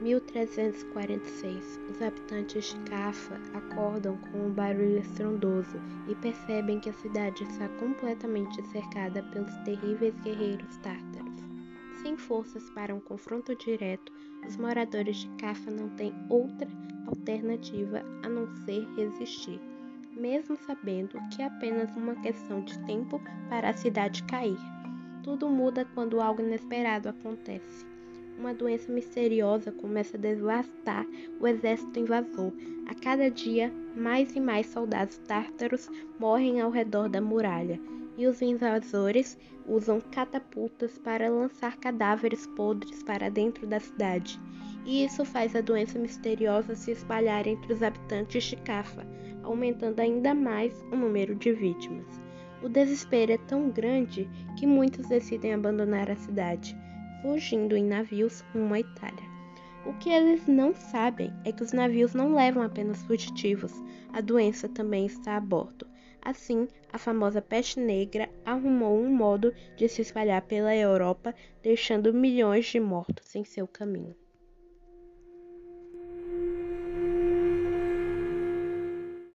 1346, os habitantes de Cafa acordam com um barulho estrondoso e percebem que a cidade está completamente cercada pelos terríveis guerreiros tártaros. Sem forças para um confronto direto, os moradores de Cafa não têm outra alternativa a não ser resistir, mesmo sabendo que é apenas uma questão de tempo para a cidade cair. Tudo muda quando algo inesperado acontece uma doença misteriosa começa a devastar o exército invasor. A cada dia, mais e mais soldados tártaros morrem ao redor da muralha, e os invasores usam catapultas para lançar cadáveres podres para dentro da cidade. E isso faz a doença misteriosa se espalhar entre os habitantes de Cafa, aumentando ainda mais o número de vítimas. O desespero é tão grande que muitos decidem abandonar a cidade fugindo em navios rumo à Itália. O que eles não sabem é que os navios não levam apenas fugitivos, a doença também está a bordo. Assim, a famosa peste negra arrumou um modo de se espalhar pela Europa, deixando milhões de mortos em seu caminho.